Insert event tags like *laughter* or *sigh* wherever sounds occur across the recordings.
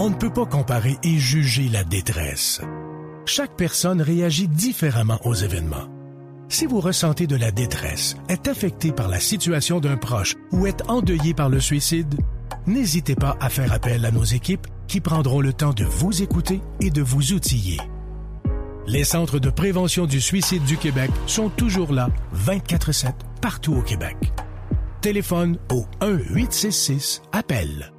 On ne peut pas comparer et juger la détresse. Chaque personne réagit différemment aux événements. Si vous ressentez de la détresse, êtes affecté par la situation d'un proche ou êtes endeuillé par le suicide, n'hésitez pas à faire appel à nos équipes qui prendront le temps de vous écouter et de vous outiller. Les centres de prévention du suicide du Québec sont toujours là, 24-7, partout au Québec. Téléphone au 1-866-APPEL.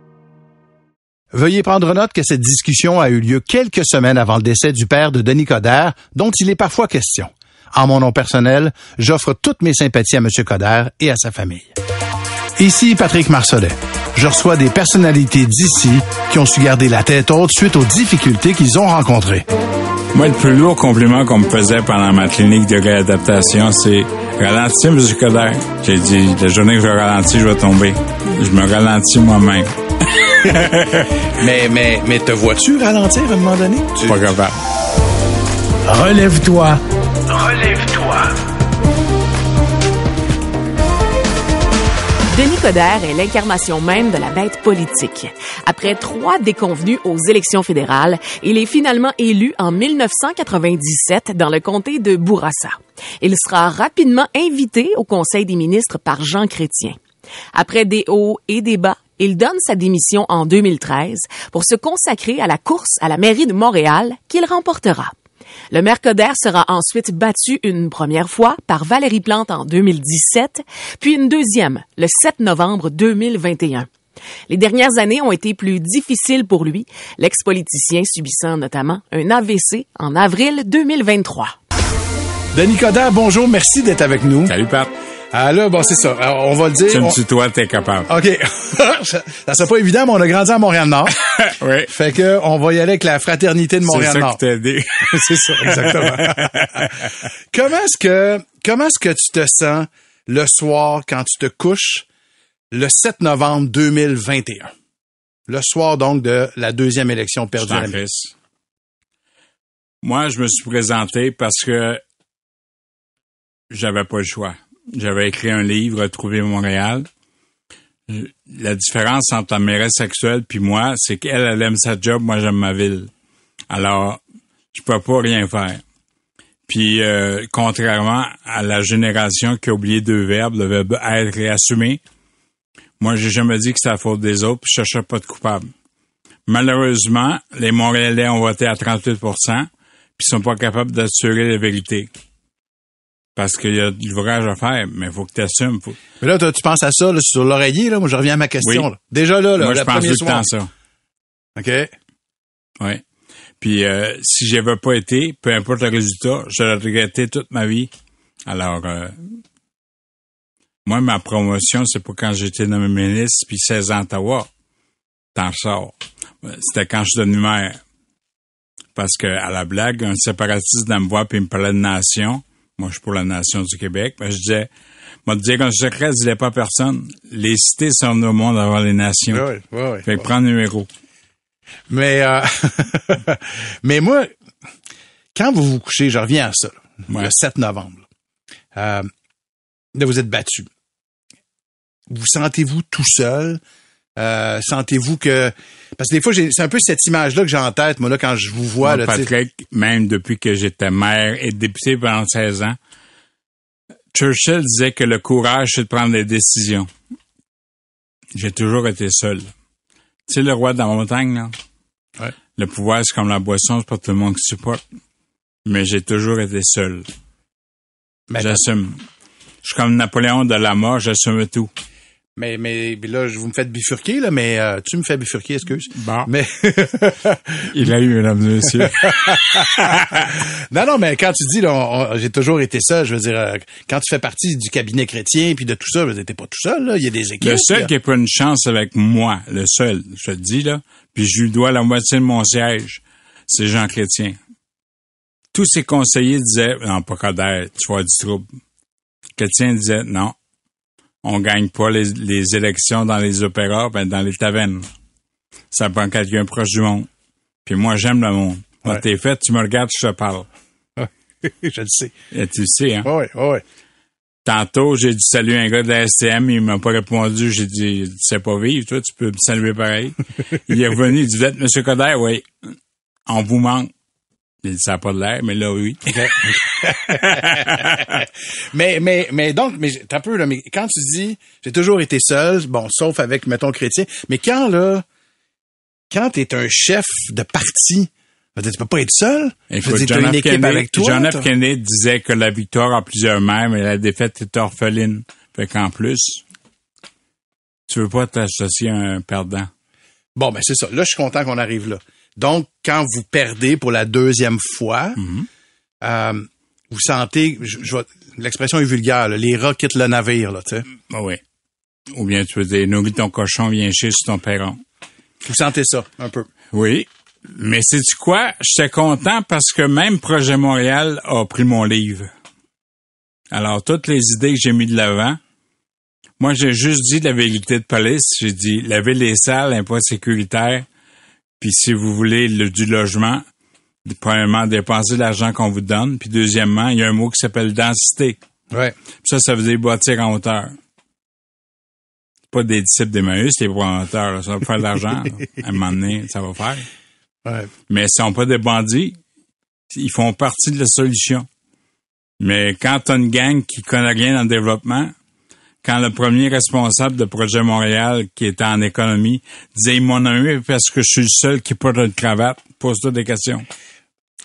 Veuillez prendre note que cette discussion a eu lieu quelques semaines avant le décès du père de Denis Coderre, dont il est parfois question. En mon nom personnel, j'offre toutes mes sympathies à M. Coderre et à sa famille. Ici Patrick Marcelet. Je reçois des personnalités d'ici qui ont su garder la tête haute suite aux difficultés qu'ils ont rencontrées. Moi, le plus lourd compliment qu'on me faisait pendant ma clinique de réadaptation, c'est Ralentissez, M. Coderre. J'ai dit, la journée que je ralentis, je vais tomber. Je me ralentis moi-même. *laughs* mais, mais, mais te vois-tu ralentir à un moment donné? Tu... Pas capable. Relève-toi. Relève-toi. Denis Coderre est l'incarnation même de la bête politique. Après trois déconvenus aux élections fédérales, il est finalement élu en 1997 dans le comté de Bourassa. Il sera rapidement invité au Conseil des ministres par Jean Chrétien. Après des hauts et des bas, il donne sa démission en 2013 pour se consacrer à la course à la mairie de Montréal qu'il remportera. Le maire Coder sera ensuite battu une première fois par Valérie Plante en 2017, puis une deuxième le 7 novembre 2021. Les dernières années ont été plus difficiles pour lui, l'ex-politicien subissant notamment un AVC en avril 2023. Denis Coder, bonjour, merci d'être avec nous. Salut, Pat. Ah là, bon, c'est ça. Alors, on va le dire. Tu me tutoies, t'es capable. OK. *laughs* ça, serait pas évident, mais on a grandi à Montréal-Nord. *laughs* oui. Fait que on va y aller avec la fraternité de Montréal-Nord. C'est ça qui t'a aidé. *laughs* c'est ça, exactement. comment est-ce que comment est-ce que tu te sens le soir quand tu te couches le 7 novembre 2021? Le soir donc de la deuxième élection perdue à la Moi, je me suis présenté parce que j'avais pas le choix j'avais écrit un livre, Retrouver Montréal. La différence entre la mairesse sexuelle puis moi, c'est qu'elle, elle aime sa job, moi j'aime ma ville. Alors, je peux pas rien faire. Puis, euh, contrairement à la génération qui a oublié deux verbes, le verbe être et assumer, moi, j'ai jamais dit que c'est la faute des autres, puis je cherchais pas de coupable. Malheureusement, les Montréalais ont voté à 38% puis sont pas capables d'assurer la vérité parce qu'il y a du l'ouvrage à faire, mais il faut que tu assumes. Faut... Mais là, tu penses à ça là, sur l'oreiller, là, moi je reviens à ma question. Oui. Là. Déjà là, là moi, je pense tout le temps ça. OK. Oui. Puis euh, si j'y avais pas été, peu importe le résultat, je l'aurais regretté toute ma vie. Alors, euh, moi, ma promotion, c'est pas quand j'étais nommé ministre, puis 16 ans à Ottawa. T'en sors. C'était quand je suis devenu maire. Parce que, à la blague, un séparatiste dans me voir puis il me parlait de nation. Moi, je suis pour la nation du Québec. Mais je disais, moi, te dire qu'un secret, je disais pas à personne. Les cités sont au monde avant les nations. Oui, oui, oui. Fait que prends le numéro. Mais, euh, *laughs* mais moi, quand vous vous couchez, je reviens à ça, Ouais. le 7 novembre. Euh, là, vous êtes battu. Vous sentez-vous tout seul? Euh, sentez-vous que parce que des fois c'est un peu cette image là que j'ai en tête moi là quand je vous vois Moi, là. Patrick, même depuis que j'étais maire et député pendant 16 ans, Churchill disait que le courage, c'est de prendre des décisions. J'ai toujours été seul. Tu sais, le roi de la montagne, là? Ouais. Le pouvoir, c'est comme la boisson, c'est pas tout le monde qui supporte. Mais j'ai toujours été seul. mais, J'assume. Je suis comme Napoléon de la mort, j'assume tout. Mais mais là je vous me faites bifurquer là mais euh, tu me fais bifurquer excuse Bon. mais *laughs* Il a eu, mesdames et messieurs. *laughs* non non mais quand tu dis là j'ai toujours été seul je veux dire euh, quand tu fais partie du cabinet chrétien puis de tout ça t'es pas tout seul là il y a des équipes Le seul là. qui n'a pas une chance avec moi, le seul, je te dis, là, puis je lui dois la moitié de mon siège, c'est Jean Chrétien. Tous ses conseillers disaient, non, pas Coder, tu vas avoir du trouble. Chrétien disait, non, on gagne pas les, les élections dans les opéras, ben dans les tavernes. Ça prend quelqu'un proche du monde. Puis moi, j'aime le monde. Quand Ouais. t'es fait, tu me regardes, je te parle. *laughs* je le sais Et tu le sais, hein? ouais ouais Tantôt, j'ai dit salut à un gars de la STM, il m'a pas répondu. J'ai dit, tu sais pas vivre, toi, tu peux me saluer pareil. *laughs* il est revenu, il dit, vous êtes M. Coder? Oui. On vous manque. Ça n'a pas de l'air, mais là, oui. *laughs* mais, mais, mais donc, mais t'as peu, là, mais quand tu dis, j'ai toujours été seul, bon, sauf avec, mettons, chrétien, mais quand, là, quand t'es un chef de parti, tu peux pas être seul. Il faut dire, une équipe avec toi. John F. Kennedy disait que la victoire a plusieurs mères, mais la défaite est orpheline. Fait qu'en plus, tu veux pas t'associer à un perdant. Bon, ben c'est ça. Là, je suis content qu'on arrive là. Donc, quand vous perdez pour la deuxième fois, mm-hmm. euh, vous sentez, je, l'expression est vulgaire, les rats quittent le navire, là, tu sais. Ah oui. Ou bien tu veux dire, nourris ton cochon, viens chier sur ton perron. Vous sentez ça, un peu. Oui. Mais c'est du quoi? J'étais content parce que même Projet Montréal a pris mon livre. Alors, toutes les idées que j'ai mis de l'avant, moi, j'ai juste dit la vérité de police. J'ai dit, lavez les salles, un pas sécuritaire. Puis si vous voulez le, du logement, premièrement, dépensez l'argent qu'on vous donne. Puis deuxièmement, il y a un mot qui s'appelle densité. Ouais. ça, ça veut dire bâtir en hauteur. Pas des disciples d'Emmaüs, les en hauteur. Ça va faire de l'argent. *laughs* à un moment donné, ça va faire. Ouais. Mais ils sont pas des bandits. Ils font partie de la solution. Mais quand t'as une gang qui connaît rien dans le développement, quand le premier responsable de Projet Montréal, qui était en économie, disait, il m'en a parce que je suis le seul qui porte une cravate, pose-toi des questions.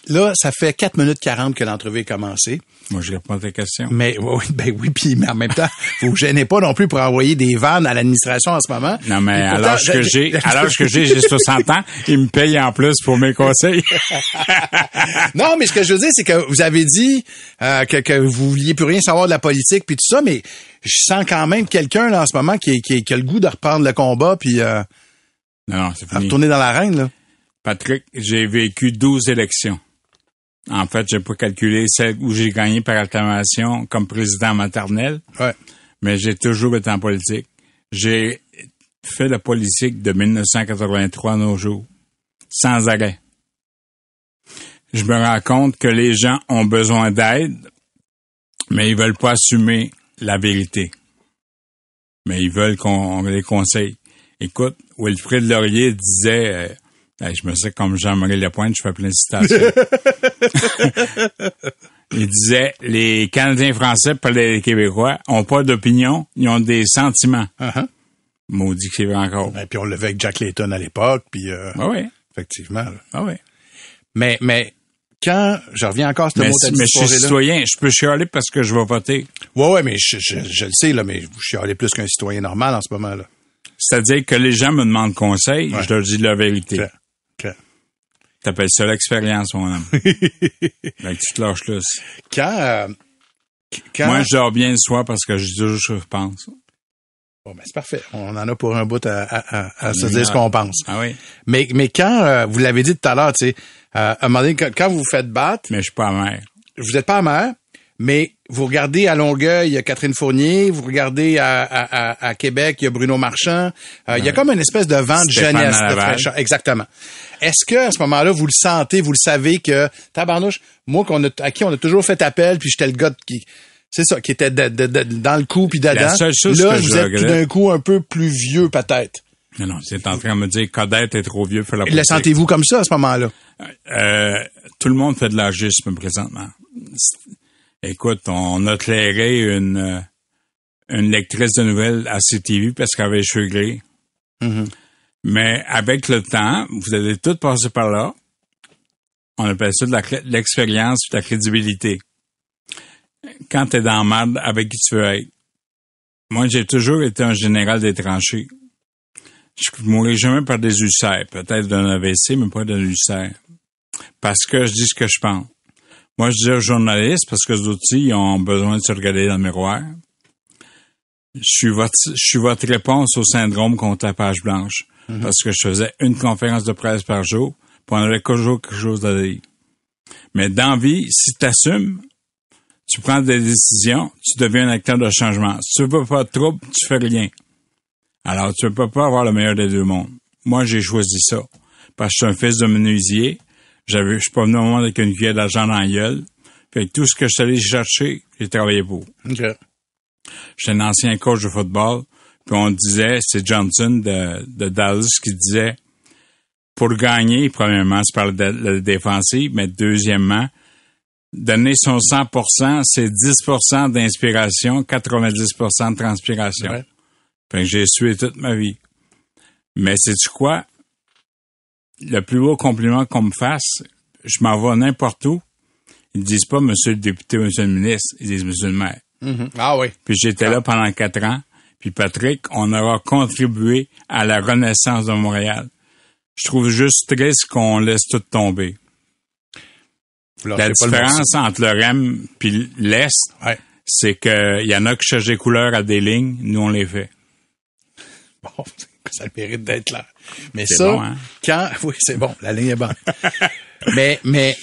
Là, ça fait 4 minutes 40 que l'entrevue est commencée. Moi, je réponds à tes questions. Mais *laughs* oui, ben oui, puis mais en même temps, vous vous gênez pas non plus pour envoyer des vannes à l'administration en ce moment. Non, mais à l'âge que j'ai, à l'âge que j'ai, j'ai 60 ans, ils me payent en plus pour mes conseils. *laughs* non, mais ce que je veux dire, c'est que vous avez dit euh, que, que vous vouliez plus rien savoir de la politique puis tout ça, mais je sens quand même quelqu'un là en ce moment qui, qui, qui, a le goût de reprendre le combat puis euh, non, c'est fini. retourner dans l'arène là. Patrick, j'ai vécu 12 élections. En fait, j'ai pas calculé celle où j'ai gagné par acclamation comme président maternel. Ouais. Mais j'ai toujours été en politique. J'ai fait la politique de 1983 à nos jours, sans arrêt. Je me rends compte que les gens ont besoin d'aide, mais ils veulent pas assumer la vérité. Mais ils veulent qu'on les conseille. Écoute, Wilfrid Laurier disait, je me sais comme Jean-Marie Lepointe, je fais plein de citations. *laughs* Il disait, les Canadiens français, pas les Québécois, ont pas d'opinion, ils ont des sentiments. Uh-huh. Maudit que c'est vrai encore. Et puis on le avec Jack Layton à l'époque, puis euh, ah oui. effectivement. Ah oui. Mais, mais quand je reviens encore à ce mais, mot mais je suis citoyen, je peux chialer parce que je vais voter. Ouais, ouais, mais je, je, je le sais, là, mais vous chialez plus qu'un citoyen normal en ce moment-là. C'est-à-dire que les gens me demandent conseil, je leur dis la vérité. T'appelles ça l'expérience, mon homme. *laughs* ben, tu te lâches là. Quand, euh, quand... Moi, je dors bien le soir parce que je dis toujours ce que je pense. Bon, ben, c'est parfait. On en a pour un bout à, à, à, se dire ce qu'on pense. Ah oui. Mais, mais quand, euh, vous l'avez dit tout à l'heure, tu sais, euh, à un moment donné, quand, vous vous faites battre... Mais je suis pas amer. Vous n'êtes pas amer, mais vous regardez à Longueuil, il y a Catherine Fournier, vous regardez à, à, à Québec, il y a Bruno Marchand. Euh, il y a comme une espèce de vent de jeunesse, de fraîcheur. Exactement. Est-ce que à ce moment-là, vous le sentez, vous le savez que tabarnouche, moi qu'on a, à qui on a toujours fait appel, puis j'étais le gars qui c'est ça, qui était dans le coup puis dedans. La seule chose là, que vous je êtes tout d'un coup un peu plus vieux peut-être. Non, non, c'est en train de me dire Codette est trop vieux pour la politique. Le sentez-vous comme ça à ce moment-là? Euh, tout le monde fait de l'agisme présentement. Écoute, on a clairé une, euh, une lectrice de nouvelles à CTV parce qu'elle avait les cheveux gris. Mm-hmm. Mais avec le temps, vous allez tout passer par là. On appelle ça de l'expérience et de la crédibilité. Quand tu es dans le merde, avec qui tu veux être? Moi, j'ai toujours été un général des tranchées. Je ne mourrai jamais par des ulcères. Peut-être d'un AVC, mais pas d'un ulcère. Parce que je dis ce que je pense. Moi, je dis aux journalistes, parce que les outils ont besoin de se regarder dans le miroir. Je suis votre, je suis votre réponse au syndrome contre la page blanche. Mm-hmm. Parce que je faisais une conférence de presse par jour, puis on avait toujours quelque chose à dire. Mais dans vie, si tu assumes, tu prends des décisions, tu deviens un acteur de changement. Si tu veux pas de trouble, tu fais rien. Alors, tu ne peux pas avoir le meilleur des deux mondes. Moi, j'ai choisi ça. Parce que je suis un fils de menuisier, j'avais, je suis pas venu au monde avec une cuillère d'argent dans la gueule. Fait que tout ce que je suis allé chercher, j'ai travaillé pour. OK. J'étais un ancien coach de football. Puis on disait, c'est Johnson de, de Dallas qui disait, pour gagner, premièrement, c'est par la défensive, mais deuxièmement, donner son 100%, c'est 10% d'inspiration, 90% de transpiration. Ouais. Fait que j'ai sué toute ma vie. Mais c'est-tu quoi? Le plus beau compliment qu'on me fasse, je m'en vais n'importe où. Ils disent pas Monsieur le député, Monsieur le ministre, ils disent Monsieur le maire. Mm-hmm. Ah oui. Puis j'étais là pendant quatre ans. Puis Patrick, on aura contribué à la renaissance de Montréal. Je trouve juste triste qu'on laisse tout tomber. la différence entre le REM puis l'Est, c'est qu'il y en a qui cherchent des couleurs à des lignes, nous on les fait. Bon, *laughs* ça mérite d'être là. Mais ça, bon, hein? quand, *laughs* oui, c'est bon, la ligne est bonne. mais, mais,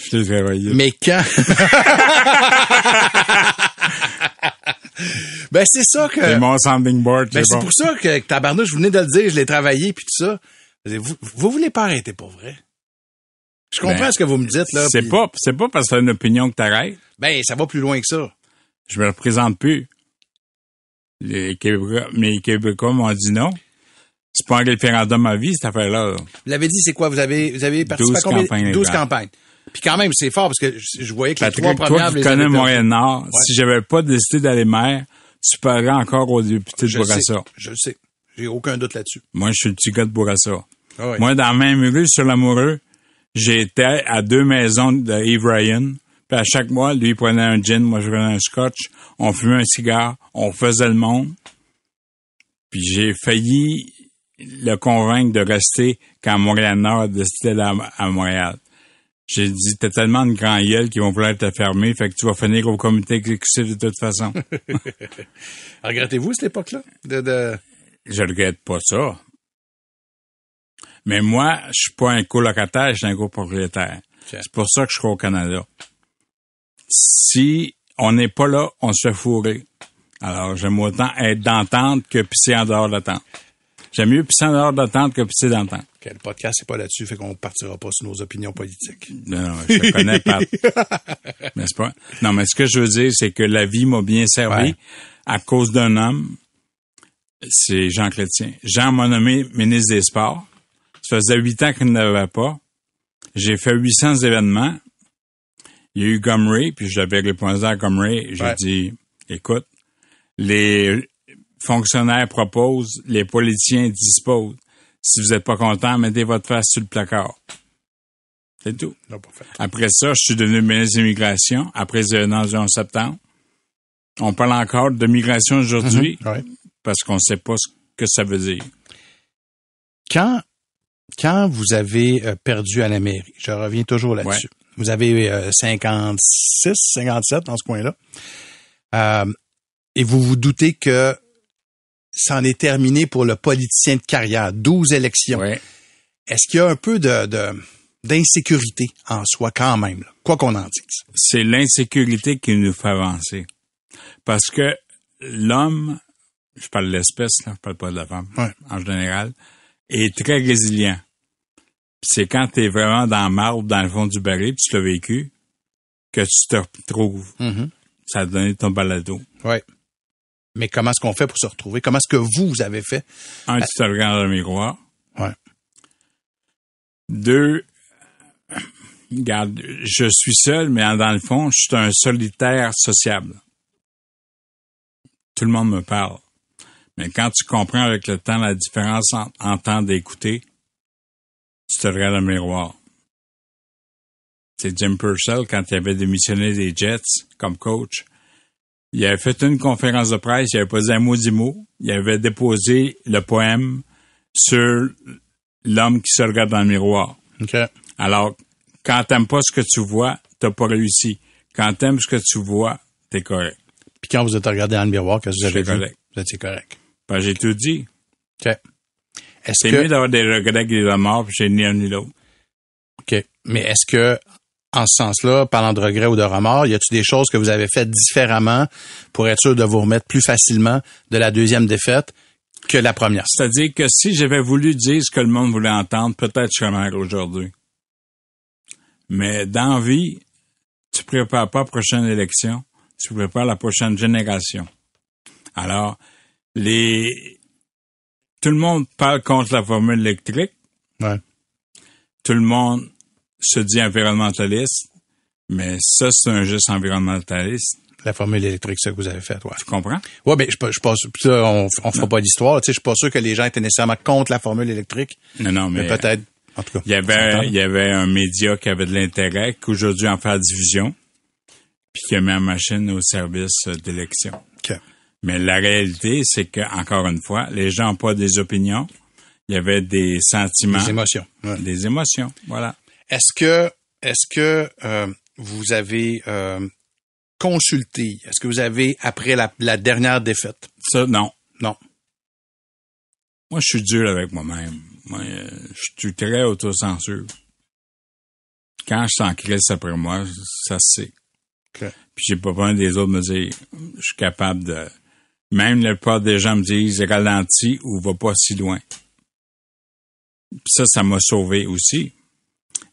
mais quand, *laughs* ben, c'est ça que. C'est mon sounding board. Ben, c'est pour ça que, tabarnouche, je venais de le dire, je l'ai travaillé puis tout ça. Vous, vous voulez pas arrêter pour vrai? Je comprends ben, ce que vous me dites, là. C'est pas, c'est pas parce que t'as une opinion que t'arrêtes. Ben, ça va plus loin que ça. Je me représente plus. Les Québécois, mes Québécois m'ont dit non. C'est pas un référendum à vie, cette affaire-là. Vous l'avez dit, c'est quoi? Vous avez, vous avez participé 12 à combien? Campagnes 12 campagnes. Puis quand même, c'est fort parce que je, voyais que les trois premières... Toi connais Montréal-Nord, si j'avais pas décidé d'aller maire, tu parlerais encore au député de Bourassa. je le sais. J'ai aucun doute là-dessus. Moi, je suis le petit gars de Bourassa. Ah Moi, dans la même rue, sur l'amoureux, j'étais à deux maisons de Yves Ryan. Puis à chaque mois, lui, il prenait un gin, moi, je prenais un scotch. On fumait un cigare. On faisait le monde. Puis j'ai failli le convaincre de rester quand Montréal-Nord d'aller à Montréal. J'ai dit, t'as tellement de grands gueules qui vont vouloir te fermer, fait que tu vas finir au comité exécutif de toute façon. *laughs* Regrettez-vous cette époque-là? De, de... Je regrette pas ça. Mais moi, je suis pas un colocataire, je suis un copropriétaire. C'est pour ça que je suis au Canada. Si on n'est pas là, on se fait fourrer. Alors, j'aime autant être d'entente que pisser en dehors d'attente. J'aime mieux pisser en dehors d'attente que pisser d'entente. le podcast, c'est pas là-dessus, fait qu'on partira pas sur nos opinions politiques. Non, non, je te connais pas. *laughs* N'est-ce pas? Non, mais ce que je veux dire, c'est que la vie m'a bien servi à cause d'un homme. C'est Jean Chrétien. Jean m'a nommé ministre des Sports. Ça faisait huit ans qu'il ne l'avait pas. J'ai fait 800 événements. Il y a eu Gumray, puis je l'avais répondu à Gumray. J'ai dit, écoute, les fonctionnaires proposent, les politiciens disposent. Si vous n'êtes pas content, mettez votre face sur le placard. C'est tout. Après ça, je suis devenu ministre de l'immigration, après les en septembre. On parle encore de migration aujourd'hui mm-hmm. parce qu'on ne sait pas ce que ça veut dire. Quand, quand vous avez euh, perdu à la mairie, je reviens toujours là-dessus, vous avez 56, euh, 57 dans ce coin-là, euh, et vous vous doutez que c'en est terminé pour le politicien de carrière. 12 élections. Est-ce qu'il y a un peu de, d'insécurité en soi quand même, quoi qu'on en dise? C'est l'insécurité qui nous fait avancer. Parce que l'homme, je parle de l'espèce, je parle pas de la femme, en général, est très résilient. C'est quand tu es vraiment dans le marbre, dans le fond du baril, puis tu l'as vécu, que tu te retrouves. Mm-hmm. Ça a donné ton balado. Ouais. Mais comment est-ce qu'on fait pour se retrouver? Comment est-ce que vous, vous avez fait? Un, tu te regardes dans le miroir. Ouais. Deux, regarde, je suis seul, mais dans le fond, je suis un solitaire sociable. Tout le monde me parle. Mais quand tu comprends avec le temps la différence entre entendre et écouter, tu te regardes dans le miroir. C'est Jim Purcell, quand il avait démissionné des Jets comme coach, il avait fait une conférence de presse, il avait posé un mot du mot, il avait déposé le poème sur l'homme qui se regarde dans le miroir. Alors, quand t'aimes pas ce que tu vois, t'as pas réussi. Quand t'aimes ce que tu vois, t'es correct. Puis quand vous êtes regardé dans le miroir, qu'est-ce que vous avez dit? Correct. Vous étiez correct. Ben, j'ai tout dit. OK. C'est mieux d'avoir des regrets que des remords, puis j'ai ni un ni l'autre. OK. Mais est-ce que, en ce sens-là, parlant de regrets ou de remords, y a-t-il des choses que vous avez faites différemment pour être sûr de vous remettre plus facilement de la deuxième défaite que la première? C'est-à-dire que si j'avais voulu dire ce que le monde voulait entendre, peut-être je serais aujourd'hui. Mais dans vie, tu prépares pas la prochaine élection, tu prépares la prochaine génération. Alors, les tout le monde parle contre la formule électrique. Ouais. Tout le monde se dit environnementaliste, mais ça, c'est un geste environnementaliste. La formule électrique, ça que vous avez fait, ouais. Tu comprends? Ouais, mais je, je pense, ça, on, on fera pas d'histoire. Tu sais, je suis pas sûr que les gens étaient nécessairement contre la formule électrique, Non, non, mais, mais, peut-être, en tout cas. il y avait, il y avait un média qui avait de l'intérêt, qu'aujourd'hui en fait division, puis qui a mis la machine au service euh, d'élection. OK. Mais la réalité, c'est que, encore une fois, les gens n'ont pas des opinions. Il y avait des sentiments, Les émotions. ouais. des émotions. Voilà. Est-ce que, est-ce que euh, vous avez euh, consulté, est-ce que vous avez, après la, la dernière défaite, Ça, non. non, Moi, je suis dur avec moi-même. Moi, euh, je suis très autocensure. Quand je sens crise après moi, ça se sait. OK. Puis j'ai pas besoin des autres me dire, je suis capable de... Même la plupart des gens me disent, ralentis ou va pas si loin. Puis ça, ça m'a sauvé aussi.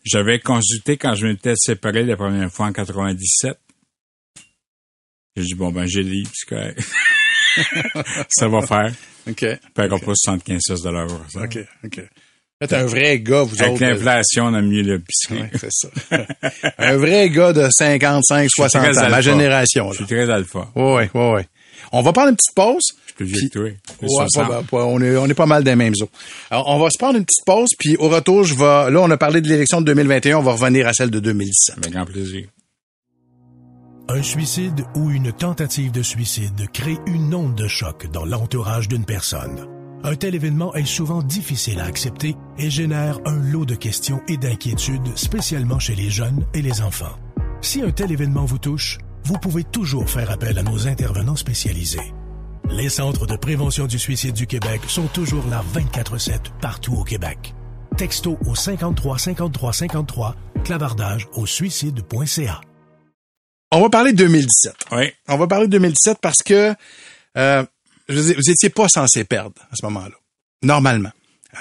J'avais consulté quand je m'étais séparé la première fois en 97. J'ai dit, bon, ben, j'ai livre, c'est correct. *laughs* ça va faire. OK, Puis on pas 75 cents de l'heure. ça. OK, OK. Un vrai gars, vous Avec autres. euh, l'inflation, on a mieux le biscuit. Ouais, c'est ça. *laughs* un vrai gars de 55, 60 très ans, ma génération. Je suis très alpha. Ouais, ouais, ouais. On va prendre une petite pause. Plus vieux que toi. J'ai Ouais, 60. pas- pas- on, est, on est pas mal des mêmes eaux. Alors, on va se prendre une petite pause, puis au retour, je vais. Là, on a parlé de l'élection de 2021, on va revenir à celle de 2017. Avec grand plaisir. Un suicide ou une tentative de suicide crée une onde de choc dans l'entourage d'une personne. Un tel événement est souvent difficile à accepter et génère un lot de questions et d'inquiétudes, spécialement chez les jeunes et les enfants. Si un tel événement vous touche, vous pouvez toujours faire appel à nos intervenants spécialisés. Les centres de prévention du suicide du Québec sont toujours là 24/7 partout au Québec. Texto au 53 53 53, clavardage au suicide.ca. On va parler de 2017. Oui. On va parler de 2017 parce que euh, je vous étiez pas censé perdre à ce moment-là. Normalement.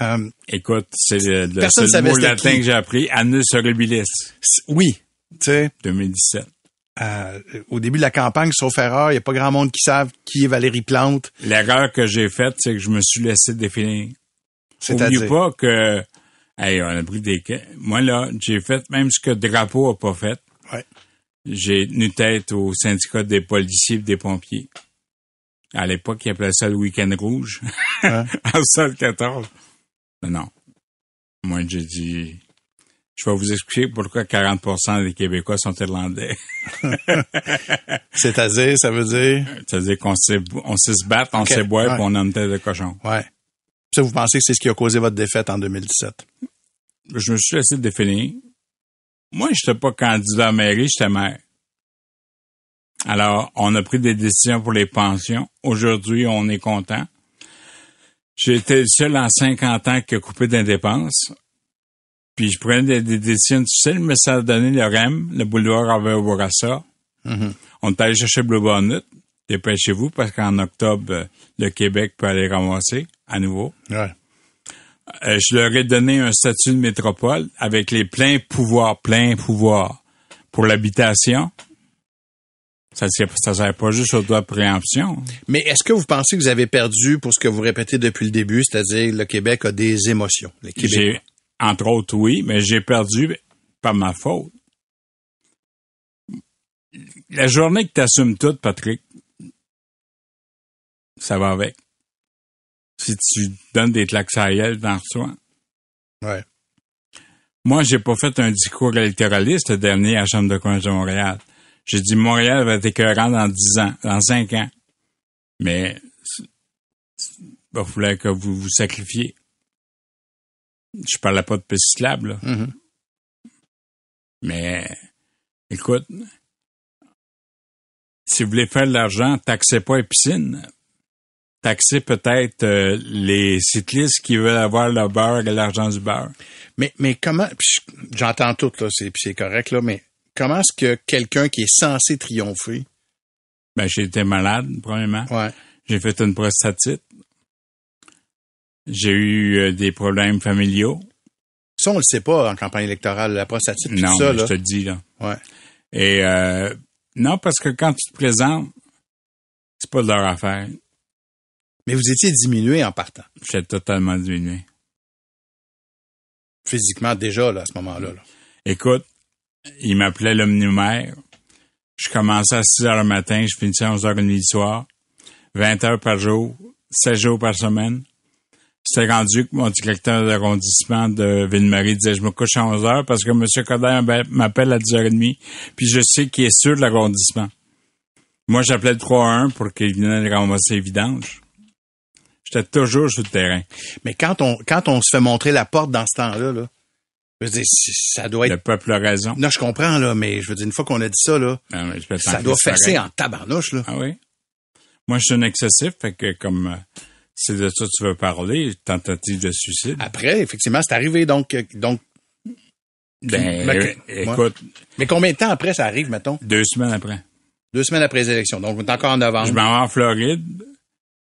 Euh, Écoute, c'est le, le seul mot latin qui. que j'ai appris. Annus horribilis. oui, tu sais, 2017. Euh, au début de la campagne, sauf erreur, il n'y a pas grand monde qui savent qui est Valérie Plante. L'erreur que j'ai faite, c'est que je me suis laissé définir. C'est-à-dire? Pas que, hey, on a pris des, moi là, j'ai fait même ce que Drapeau a pas fait. Ouais. J'ai tenu tête au syndicat des policiers et des pompiers. À l'époque, ils appelaient ça le week-end rouge. Ouais. en 74. Mais non. Moi, j'ai dit, je vais vous expliquer pourquoi 40% des Québécois sont irlandais. *laughs* C'est-à-dire, ça veut dire? C'est-à-dire qu'on sait, on sait se battre, on Ok, sait boire, ouais. puis on a une tête de cochon. Ouais. Ça, vous pensez que c'est ce qui a causé votre défaite en 2017? je me suis laissé définir. Moi, je n'étais pas candidat à mairie, j'étais maire. Alors, on a pris des décisions pour les pensions. Aujourd'hui, on est content. J'ai été le seul en 50 ans qui a coupé des dépenses. Puis je prenais des, des décisions difficiles, mais ça a donné le REM, le boulevard Robert Bourassa. Mhm. On est allé chercher Blue Bonnet. Dépêchez-vous parce qu'en octobre, euh, le Québec peut aller ramasser à nouveau. Ouais. Euh, je leur ai donné un statut de métropole avec les pleins pouvoirs, pleins pouvoirs pour l'habitation. Ça ne sert pas juste au droit de préemption. Mais est-ce que vous pensez que vous avez perdu pour ce que vous répétez depuis le début, c'est-à-dire le Québec a des émotions? Le Québec? Entre autres, oui, mais j'ai perdu par ma faute. La journée que tu assumes tout, Patrick, ça va avec. Si tu donnes des claques à gueule dans. Ouais. Moi, j'ai pas fait un discours électoraliste le dernier à la Chambre de commerce de Montréal. J'ai dit Montréal va être écœurant dans 10 ans, dans 5 ans. Mais il va falloir que vous vous sacrifiez. Je parlais pas de petit slab, là. Mhm. Mais écoute, si vous voulez faire de l'argent, taxez pas les piscines. Taxez peut-être euh, les cyclistes qui veulent avoir le beurre et l'argent du beurre. Mais, mais comment, j'entends tout, là, c'est, c'est correct, là, mais comment est-ce que quelqu'un qui est censé triompher, Ben, j'ai été malade, premièrement. ouais, J'ai fait une prostatite. J'ai eu euh, des problèmes familiaux. ça, on le sait pas en campagne électorale, la prostatite, non, tout ça, là. je te le dis, là. Ouais. Et euh, non, parce que quand tu te présentes, c'est pas de leur affaire. Mais vous étiez diminué en partant. J'étais totalement diminué. Physiquement, déjà, là, à ce moment-là. là. Écoute, il m'appelait l'omnumère. Je commençais à 6 heures le matin, je finissais à 11 heures et demie du soir. 20 heures par jour, 7 jours par semaine. C'était rendu que mon directeur d'arrondissement de Ville-Marie disait je me couche à 11 heures parce que M. Coder m'appelle à 10 heures et demie, puis je sais qu'il est sûr de l'arrondissement. Moi, j'appelais le 3-1 pour qu'il vienne ramasser les vidanges. J'étais toujours sur le terrain. Mais quand on, quand on se fait montrer la porte dans ce temps-là, là, je veux dire, ça doit Le être... peuple a raison. Non, je comprends, là, mais je veux dire, une fois qu'on a dit ça, là, Ah, ça doit fesser en tabarnouche, là. Ah oui? Moi, je suis un excessif, fait que comme euh, c'est de ça que tu veux parler, tentative de suicide? Après, effectivement, c'est arrivé, donc, euh, donc, ben, mais- écoute, mais combien de temps après ça arrive, mettons? deux semaines après. Deux semaines après les élections. Donc, on est encore en novembre. Je m'en vais en Floride.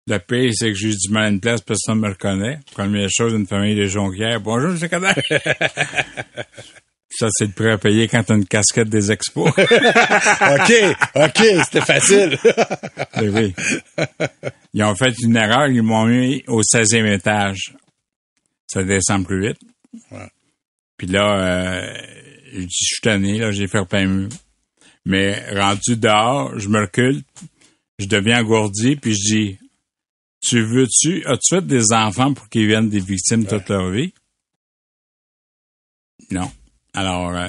Le pire, c'est que j'ai eu du mal à une place, personne ne me reconnaît. Première chose, une famille de jonquières. Bonjour, M. Coder. *laughs* Ça, c'est le prêt à payer quand t'as une casquette des expos. *laughs* OK, OK, c'était facile. Ben *laughs* oui. Ils ont fait une erreur, ils m'ont mis au 16e étage. Ça descend plus vite. Ouais. Puis là, euh, je dis, je suis tanné, là, j'ai fait mur. Mais rendu dehors, je me recule, je deviens engourdi, puis je dis, tu veux-tu, as-tu fait des enfants pour qu'ils viennent des victimes toute leur vie? Non. Alors, euh,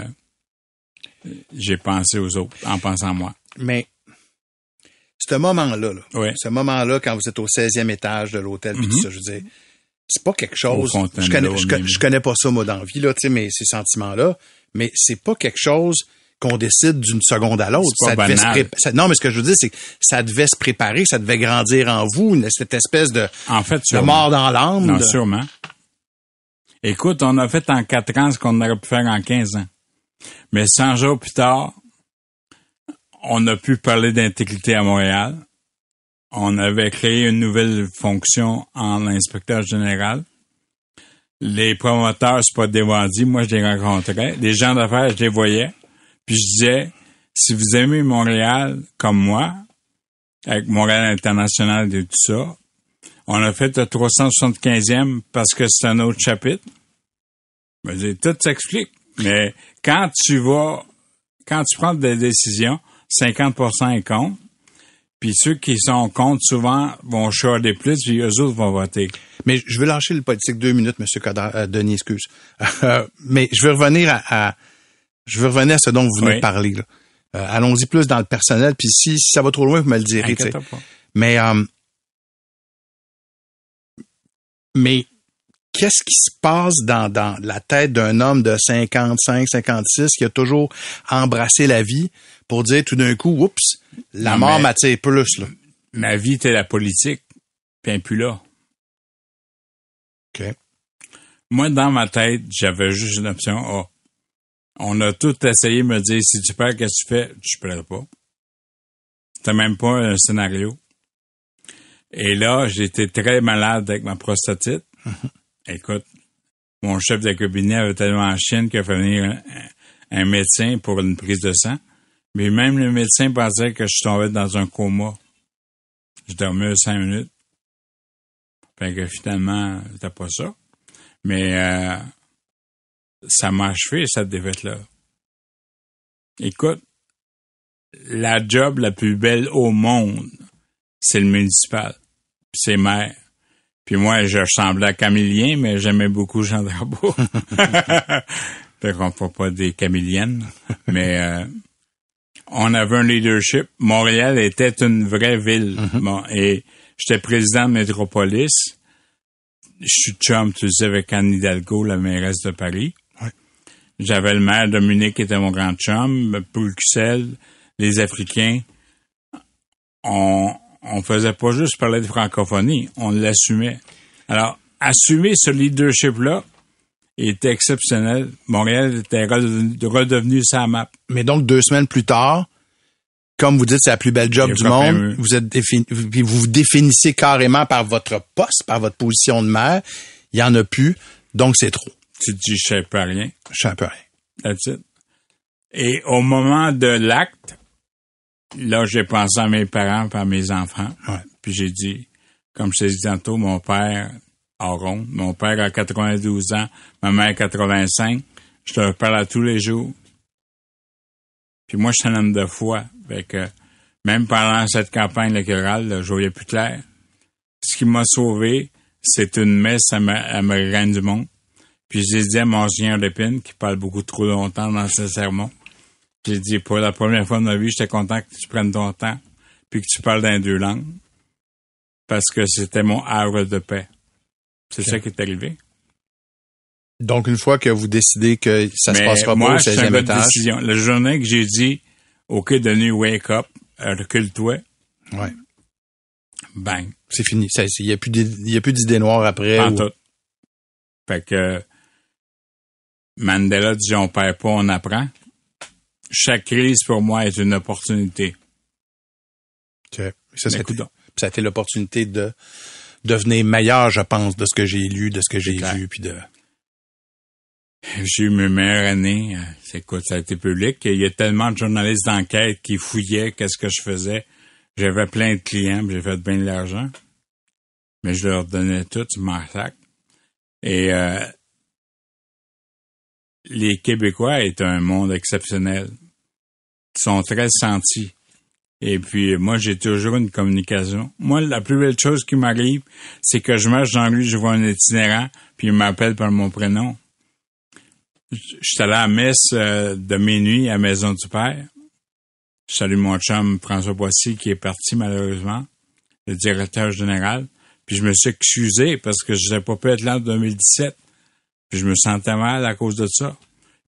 j'ai pensé aux autres en pensant à moi. Mais, ce moment-là, là, Oui. ce moment-là, quand vous êtes au 16e étage de l'hôtel, tout ça, je veux dire, c'est pas quelque chose. Je connais, je, connais- même. je connais pas ça, moi, dans la vie, là, tu sais, mais ces sentiments-là, mais c'est pas quelque chose qu'on décide d'une seconde à l'autre. Devait se ça- non, mais ce que je veux dire, c'est que ça devait se préparer, ça devait grandir en vous, cette espèce de, En fait, de mort dans l'âme. Non, de- sûrement. Écoute, on a fait en quatre ans ce qu'on aurait pu faire en 15 ans. Mais 100 jours plus tard, on a pu parler d'intégrité à Montréal. On avait créé une nouvelle fonction en inspecteur général. Les promoteurs, c'est pas des bandits. Moi, je les rencontrais. Les gens d'affaires, je les voyais. Puis je disais, si vous aimez Montréal comme moi, avec Montréal International et tout ça, on a fait le 375e parce que c'est un autre chapitre. Je veux dire, tout s'explique. Mais quand tu vas, quand tu prends des décisions, 50% est contre. Puis ceux qui sont contre, souvent, vont chialer plus, puis eux autres vont voter. Mais je veux lâcher le politique deux minutes, Monsieur Coder, euh, Denis, excuse. Euh, mais je veux revenir à, à- je veux revenir à ce dont vous venez Oui. de parler. Euh, Allons-y plus dans le personnel, puis si, si ça va trop loin, vous me le direz. Mais mais qu'est-ce qui se passe dans, dans la tête d'un homme de 55, 56 qui a toujours embrassé la vie pour dire tout d'un coup, oups, la Non, mort m'attire plus là? Ma vie était la politique, puis plus là. OK. Moi, dans ma tête, j'avais juste une option A. On a tout essayé de me dire, si tu perds, qu'est-ce que tu fais? Je perds pas. C'était même pas un scénario. Et là, j'étais très malade avec ma prostatite. *laughs* Écoute, mon chef de cabinet avait tellement en chienne qu'il a fait venir un, médecin pour une prise de sang. Mais même le médecin pensait que je tombais dans un coma. Je dormais cinq minutes. Fait que finalement, c'était pas ça. Mais euh, ça m'a achevé, cette défaite-là. Écoute, la job la plus belle au monde, c'est le municipal. Puis c'est maire. Puis moi, je ressemblais à Camillien, mais j'aimais beaucoup Jean Drapeau. *laughs* fait qu'on fait pas des camiliennes. mais euh, on avait un leadership. Montréal était une vraie ville. Bon, et j'étais président de Métropolis. Je suis chum, tu sais, avec Anne Hidalgo, la mairesse de Paris. Ouais. J'avais le maire Dominique qui était mon grand chum, Bruxelles, les Africains. On, on faisait pas juste parler de francophonie, on l'assumait. Alors, assumer ce leadership-là était exceptionnel. Montréal était redevenu, sa map. Mais donc, deux semaines plus tard, comme vous dites, c'est la plus belle job du pas monde. Vous êtes défini, puis vous vous définissez carrément par votre poste, par votre position de maire. Il y en a plus, donc c'est trop. Tu te dis, je sais pas rien. Je sais peu rien. That's it. Et au moment de l'acte, là, j'ai pensé à mes parents à mes enfants. Ouais. Puis j'ai dit, Comme je t'ai dit tantôt, mon père a rond. Mon père a 92 ans, ma mère 85. Je te parle à tous les jours. Puis moi, je suis un homme de foi. Fait que même pendant cette campagne électorale, je voyais plus clair. Ce qui m'a sauvé, c'est une messe à, ma, Reine du Monde. Puis j'ai dit à Monseigneur Lépine, qui parle beaucoup trop longtemps dans ses sermons, j'ai dit, pour la première fois de ma vie, j'étais content que tu prennes ton temps, puis que tu parles dans deux langues, parce que c'était mon havre de paix. C'est ça qui est arrivé. Donc, une fois que vous décidez que ça se passera pas au 16e étage. Décision. La journée que j'ai dit, OK, Denis, wake up, recule-toi. Ouais. Bang. C'est fini. Il n'y a plus d'idées noires après. Ou... tout. Fait que Mandela dit on perd pas, on apprend. Chaque crise pour moi est une opportunité. Ça, ça, ça a été l'opportunité de devenir meilleur, je pense, de ce que j'ai lu, de ce que j'ai vu, puis de. J'ai eu mes meilleures années. C'est quoi, ça a été public. Il y a tellement de journalistes d'enquête qui fouillaient qu'est-ce que je faisais. J'avais plein de clients, j'ai fait bien de l'argent. Mais je leur donnais tout, je m'en Et euh, les Québécois est un monde exceptionnel. Ils sont très sentis. Et puis, moi, j'ai toujours une communication. Moi, la plus belle chose qui m'arrive, c'est que je marche dans lui, je vois un itinérant, puis il m'appelle par mon prénom. Je suis allé à la messe euh, de minuit à la Maison du Père. Je salue mon chum François Boissy, qui est parti malheureusement, le directeur général. Puis je me suis excusé parce que je n'avais pas pu être là en 2017. Puis je me sentais mal à cause de ça.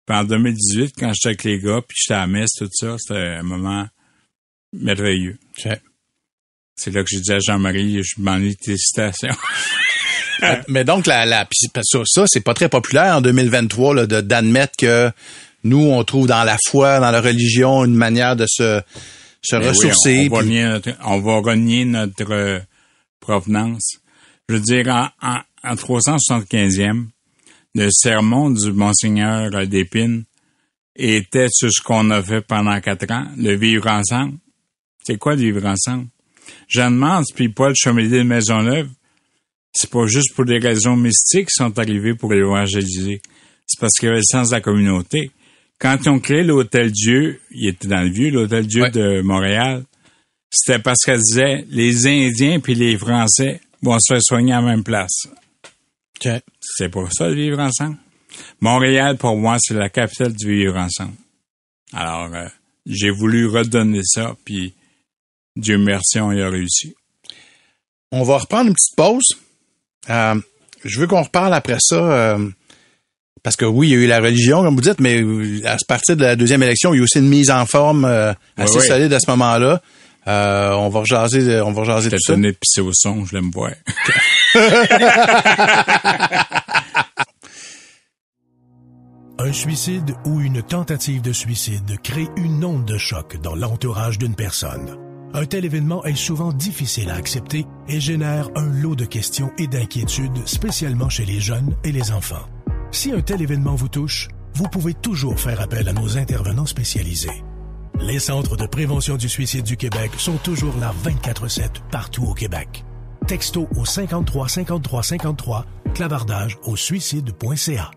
Puis en 2018, quand j'étais avec les gars, puis j'étais à la messe, tout ça, c'était un moment merveilleux. C'est là que j'ai dit à Jean-Marie, je de tes citations. *laughs* Mais donc, la, la, ça, ça c'est pas très populaire en 2023 là, d'admettre que nous, on trouve dans la foi, dans la religion, une manière de se, se ben ressourcer. on, va renier notre, on, va renier notre, euh, provenance. Je veux dire, en, en, en 375e, le sermon du Monseigneur d'Épine était sur ce qu'on a fait pendant quatre ans, le vivre ensemble. C'est quoi le vivre ensemble? Jeanne Mance puis Paul Chomédé de Maisonneuve, c'est pas juste pour des raisons mystiques qu'ils sont arrivés pour évangéliser. C'est parce qu'il y avait le sens de la communauté. Quand ils ont créé l'Hôtel Dieu, il était dans le vieux, l'Hôtel Dieu de Montréal, c'était parce qu'elle disait les Indiens puis les Français vont se faire soigner à la même place. C'est pour ça le vivre ensemble. Montréal, pour moi, c'est la capitale du vivre ensemble. Alors, euh, j'ai voulu redonner ça, puis Dieu merci, on y a réussi. On va reprendre une petite pause. Euh, je veux qu'on reparle après ça, euh, parce que oui, il y a eu la religion, comme vous dites, mais à partir de la deuxième élection, il y a aussi une mise en forme euh, assez solide à ce moment-là. On va rejaser, on va rejaser tout ça. pisser au son, je l'aime voir. *laughs* Un suicide ou une tentative de suicide crée une onde de choc dans l'entourage d'une personne. Un tel événement est souvent difficile à accepter et génère un lot de questions et d'inquiétudes, spécialement chez les jeunes et les enfants. Si un tel événement vous touche, vous pouvez toujours faire appel à nos intervenants spécialisés. Les centres de prévention du suicide du Québec sont toujours là 24/7 partout au Québec. Texto au 53 53 53, clavardage au suicide.ca.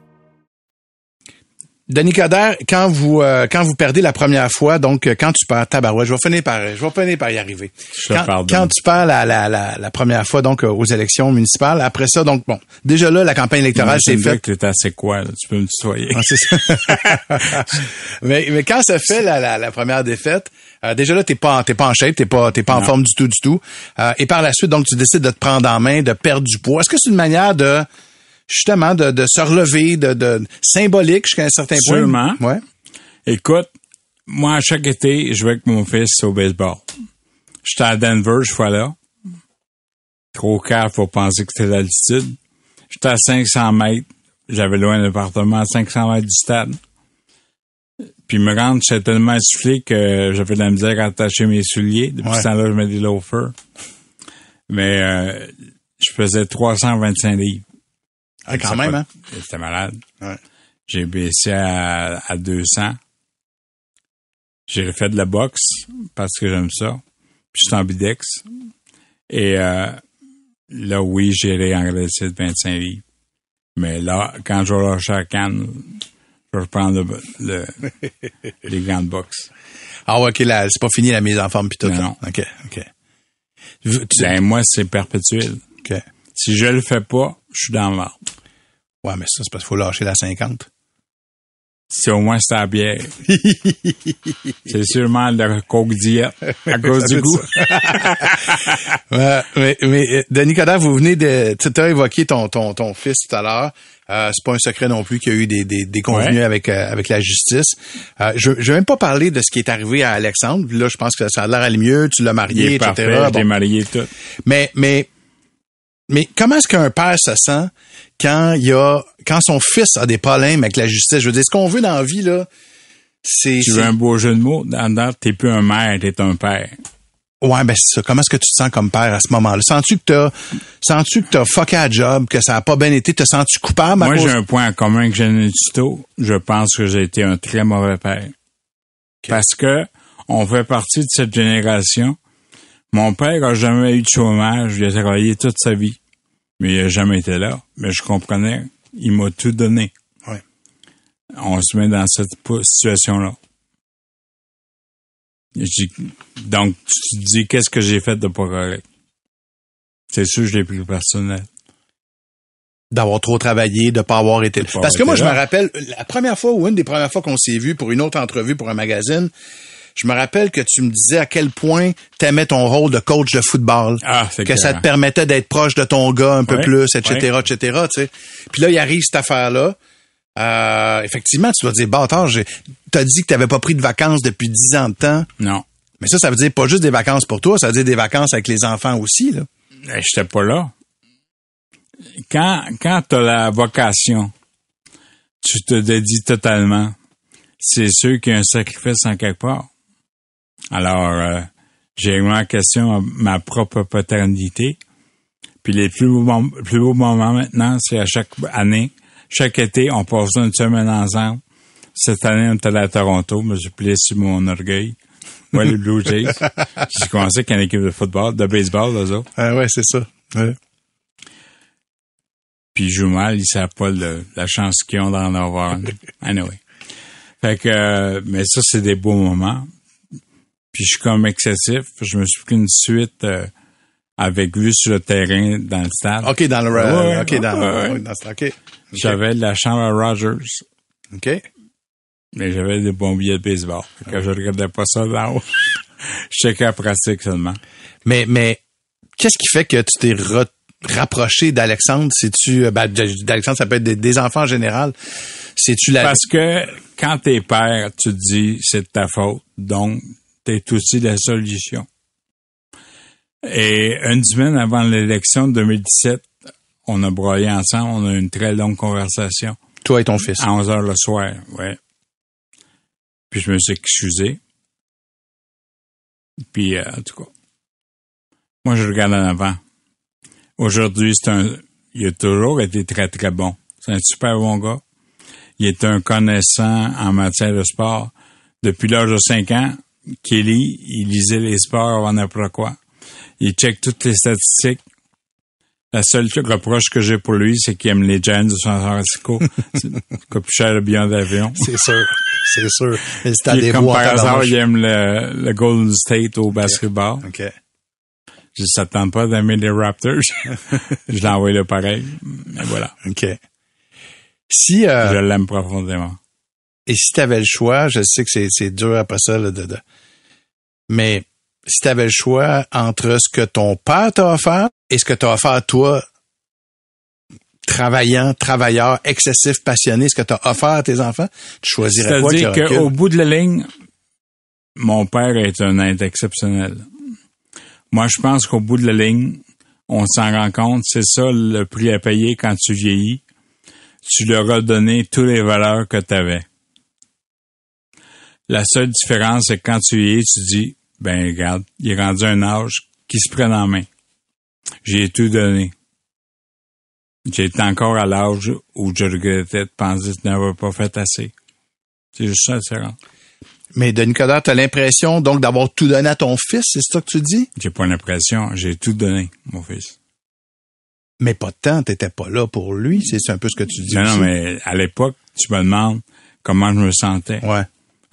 Denis Coderre, quand vous euh, quand vous perdez la première fois, donc euh, quand tu perds tabarouette, je vais finir par je vais finir par y arriver. quand, quand, tu perds la, la, la, la, première fois donc euh, aux élections municipales, après ça donc bon, déjà là la campagne électorale s'est faite. que t'es assez quoi, tu peux me tutoyer. Ah, ça. *laughs* mais mais quand ça fait la, la, première défaite, déjà là t'es pas t'es pas en shape, t'es pas t'es pas en forme du tout du tout. et par la suite donc tu décides de te prendre en main, de perdre du poids. Est-ce que c'est une manière de justement de, de se relever, de, de symbolique jusqu'à un certain point. Ouais. Écoute, moi, à chaque été, je vais avec mon fils au baseball. J'étais à Denver, je suis là. Trop calme pour penser que c'était l'altitude. J'étais à 500 mètres. J'avais loin l'appartement à 500 mètres du stade. Puis me rendre, j'étais tellement essoufflé que j'avais de la misère à attacher mes souliers. Depuis ce temps-là, je mets des loafers. Mais euh, je faisais 325 livres. Ah, quand même, hein? J'étais malade. J'ai baissé à, à 200. J'ai refait de la boxe parce que j'aime ça. Puis je suis en bidex. Et euh, là, oui, j'irai engraisser de 25 livres. Mais là, quand je vais lâcher la canne, je vais reprendre le, le- *laughs* les gants de boxe. Ah ouais, ok, là, c'est pas fini la mise en forme pis tout. Non, non. OK, OK. Tu- Ben, moi, c'est perpétuel. OK. Si je le fais pas, je suis dans le marbre. Ouais, mais ça, c'est parce qu'il faut lâcher la 50. C'est au moins c'est la bière. *laughs* c'est sûrement le coke diète à *laughs* cause du goût. *laughs* Ouais, mais, mais euh, Denis Coderre, vous venez de... Tu as évoqué ton, ton, ton fils tout à l'heure. Euh, c'est pas un secret non plus qu'il y a eu des, des, des convenus Ouais. avec, euh, avec la justice. Euh, je je vais même pas parler de ce qui est arrivé à Alexandre. Là, je pense que ça a l'air à aller mieux. Tu l'as Il marié, est etc. parfait, je Bon. l'ai marié tout. Mais, mais, mais comment est-ce qu'un père se sent quand il a, quand son fils a des problèmes avec la justice? Je veux dire, ce qu'on veut dans la vie, là, c'est, Tu veux un beau jeu de mots? Dans, t'es plus un mère, t'es un père. ouais, ben, c'est ça. Comment est-ce que tu te sens comme père à ce moment-là? Sens-tu que t'as, sens-tu que t'as fucké à job, que ça a pas bien été? Te sens-tu coupable à Moi, cause- j'ai un point en commun avec Jeanne Tito. Je pense que j'ai été un très mauvais père. Parce que on fait partie de cette génération. Mon père a jamais eu de chômage. Il a travaillé toute sa vie. Mais il a jamais été là. Mais je comprenais. Il m'a tout donné. Ouais. On se met dans cette situation-là. Donc, tu te dis, qu'est-ce que j'ai fait de pas correct? C'est sûr, je l'ai pris personnel. d'avoir trop travaillé, de pas avoir été. pas Parce que moi, je me rappelle, la première fois ou une des premières fois qu'on s'est vu pour une autre entrevue pour un magazine, je me rappelle que tu me disais à quel point t'aimais ton rôle de coach de football. Ah, c'est que ça écœurant. te permettait d'être proche de ton gars un peu Ouais, plus, etc., ouais. etc., tu sais. Puis là, il arrive cette affaire-là. Euh, effectivement, tu vas dire, bâtard, t'as dit que t'avais pas pris de vacances depuis dix ans de temps. Non. Mais ça, ça veut dire pas juste des vacances pour toi, ça veut dire des vacances avec les enfants aussi, là. Ben, j'étais pas là. Quand, quand t'as la vocation, tu te dédies totalement. C'est sûr qu'il y a un sacrifice en quelque part. Alors, euh, j'ai remis en question ma propre paternité. Puis les plus beaux, mom- plus beaux moments maintenant, c'est à chaque année, chaque été, on passe une semaine ensemble. Cette année, on est allé à Toronto, mais je plais sur mon orgueil. Moi, les Blue Jays. *laughs* J'ai commencé avec une équipe de football, de baseball, eux autres. Ah ouais, c'est ça. Ouais. puis ils jouent mal, ils savent pas le- la chance qu'ils ont d'en avoir. *laughs* Anyway. Fait que, euh, mais ça, c'est des beaux moments. Puis je suis comme excessif. Je me suis pris une suite euh, avec vue sur le terrain dans le stade. OK, dans le, Ouais, OK, dans, ouais, ouais. ouais, dans ce- OK. J'avais de la chambre à Rogers, OK. mais j'avais des bons billets de baseball. Que je regardais pas ça là haut. *laughs* Je checkais la pratique seulement. Mais, mais, qu'est-ce qui fait que tu t'es re- rapproché d'Alexandre? C'est-tu, euh, ben, d'Alexandre, ça peut être des, des enfants en général. C'est-tu la, Parce que quand t'es père, tu te dis c'est de ta faute, donc t'es aussi la solution. Et une semaine avant l'élection de 2017, on a broyé ensemble, on a eu une très longue conversation toi et ton fils? à 11 heures le soir, ouais. Puis je me suis excusé. Puis, euh, en tout cas, moi, je regarde en avant. Aujourd'hui, c'est un, il a toujours été très, très bon. C'est un super bon gars. Il est un connaissant en matière de sport. Depuis l'âge de 5 ans, Kelly, il lisait les sports avant n'importe quoi. Il check toutes les statistiques. La seule reproche que j'ai pour lui, c'est qu'il aime les Giants de San Francisco. *laughs* C'est- coûte plus cher le billet d'avion. C'est sûr. C'est sûr. Mais Puis, des comme par hasard, il aime le, le Golden State au basketball. OK. Je ne tente pas d'aimer les Raptors. *laughs* je l'ai envoyé là pareil. Mais voilà. OK. Si, euh, Je l'aime profondément. Et si t'avais le choix, je sais que c'est, dur après ça, là, de, de- mais si t'avais le choix entre ce que ton père t'a offert et ce que t'as offert toi, travaillant, travailleur, excessif, passionné, ce que t'as offert à tes enfants, tu choisirais quoi C'est-à-dire qu'au bout de la ligne, mon père est un être exceptionnel. Moi, je pense qu'au bout de la ligne, on s'en rend compte, c'est ça le prix à payer quand tu vieillis. Tu leur as donné toutes les valeurs que tu avais. La seule différence, c'est que quand tu vieillis, tu dis, ben regarde, il est rendu un âge qui se prenne en main. J'ai tout donné. J'étais encore à l'âge où je regrettais de penser que je n'avais pas fait assez. C'est juste ça, c'est différent. Mais Denis Coderre, t'as l'impression donc d'avoir tout donné à ton fils, c'est ça que tu dis? J'ai pas l'impression, j'ai tout donné, mon fils. Mais pas tant, t'étais pas là pour lui, c'est un peu ce que tu dis Non, aussi. non, mais à l'époque, tu me demandes comment je me sentais. Ouais.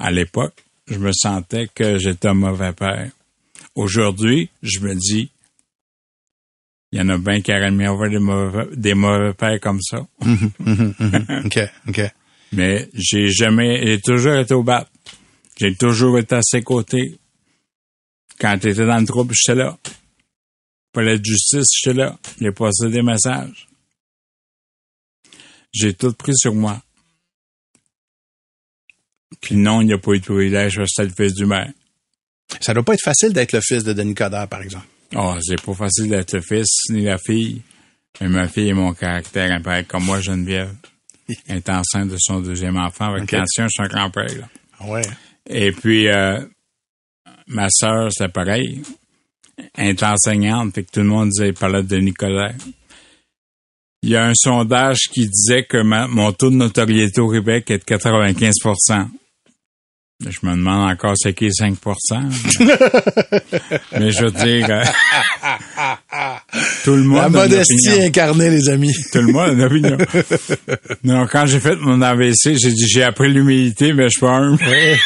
À l'époque, je me sentais que j'étais un mauvais père. Aujourd'hui, je me dis, il y en a bien qui auraient des mauvais, des mauvais pères comme ça. *laughs* Mhm, mhm. OK, OK. Mais j'ai jamais, j'ai toujours été au bat. J'ai toujours été à ses côtés. Quand tu étais dans le trouble, j'étais là. Palais de justice, j'étais là. J'ai passé des messages. J'ai tout pris sur moi. Puis non, il n'y a pas eu de privilège, parce que c'était le fils du maire. Ça doit pas être facile d'être le fils de Denis Coderre, par exemple. Oh, c'est pas facile d'être le fils ni la fille. Mais ma fille a mon caractère un peu comme moi, Geneviève. Elle est enceinte de son deuxième enfant avec Ok. l'ancien, un grand-père. là. Ouais. Et puis, euh, ma sœur, c'est pareil. Elle est enseignante, fait que tout le monde disait, parlait de Nicolas. Il y a un sondage qui disait que ma- mon taux de notoriété au Québec est de 95% Je me demande encore c'est qui est 5% *laughs* Mais je veux dire, euh, tout le monde La modestie incarnée, les amis. Tout le monde a une opinion. *laughs* non, quand j'ai fait mon AVC, j'ai dit, j'ai appris l'humilité, mais je suis pas humble. *laughs* Ouais,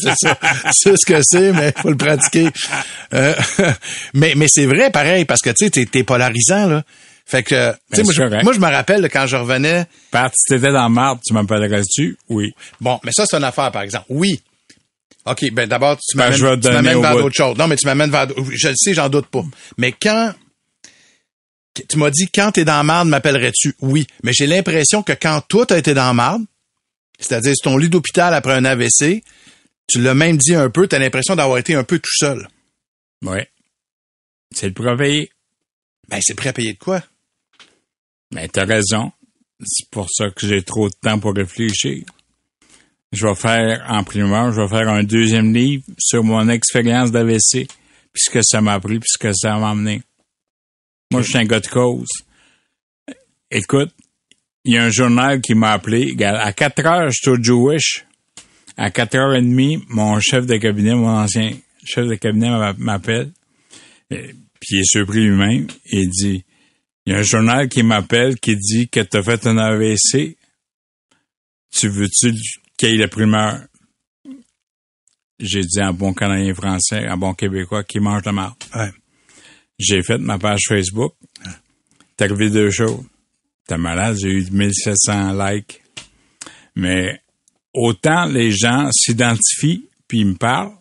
c'est ça. C'est ce que c'est, mais faut le pratiquer. Euh, mais mais c'est vrai, pareil, parce que tu sais, t'es- t'es polarisant, là. Fait que, Ben, moi, c'est je- correct. moi, je me rappelle quand je revenais. Pat, si t'étais dans marde, tu m'appellerais-tu? Oui. Bon, mais ça, c'est une affaire, par exemple. Oui. OK, ben d'abord, tu Ben, m'amènes tu au vers d'autres choses. Non, mais tu m'amènes vers... d'autres- Je le sais, j'en doute pas. Mais quand... Tu m'as dit, quand t'es dans marde, m'appellerais-tu? Oui. Mais j'ai l'impression que quand toi, t'as été dans marde, c'est-à-dire sur ton lit d'hôpital après un AVC, tu l'as même dit un peu, t'as l'impression d'avoir été un peu tout seul. Oui. C'est le préveillé. Ben, c'est prêt à payer de quoi? Mais t'as raison. C'est pour ça que j'ai trop de temps pour réfléchir. Je vais faire, en primeur, je vais faire un deuxième livre sur mon expérience d'AVC, puis ce que ça m'a appris, puis ce que ça m'a amené. Moi, je suis un gars de cause. Écoute, il y a un journal qui m'a appelé. À 4 heures, je suis au Jewish. À 4 heures et demie, mon chef de cabinet, mon ancien chef de cabinet m'a- m'appelle. Puis il est surpris lui-même. Il dit, il y a un journal qui m'appelle qui dit que tu as fait un AVC. Tu veux-tu qu'il y ait la primeur? J'ai dit un bon Canadien français, un bon Québécois qui mange de marde. Ouais. J'ai fait ma page Facebook. T'es arrivé deux choses. T'es malade, j'ai eu 1700 likes. Mais autant les gens s'identifient puis ils me parlent,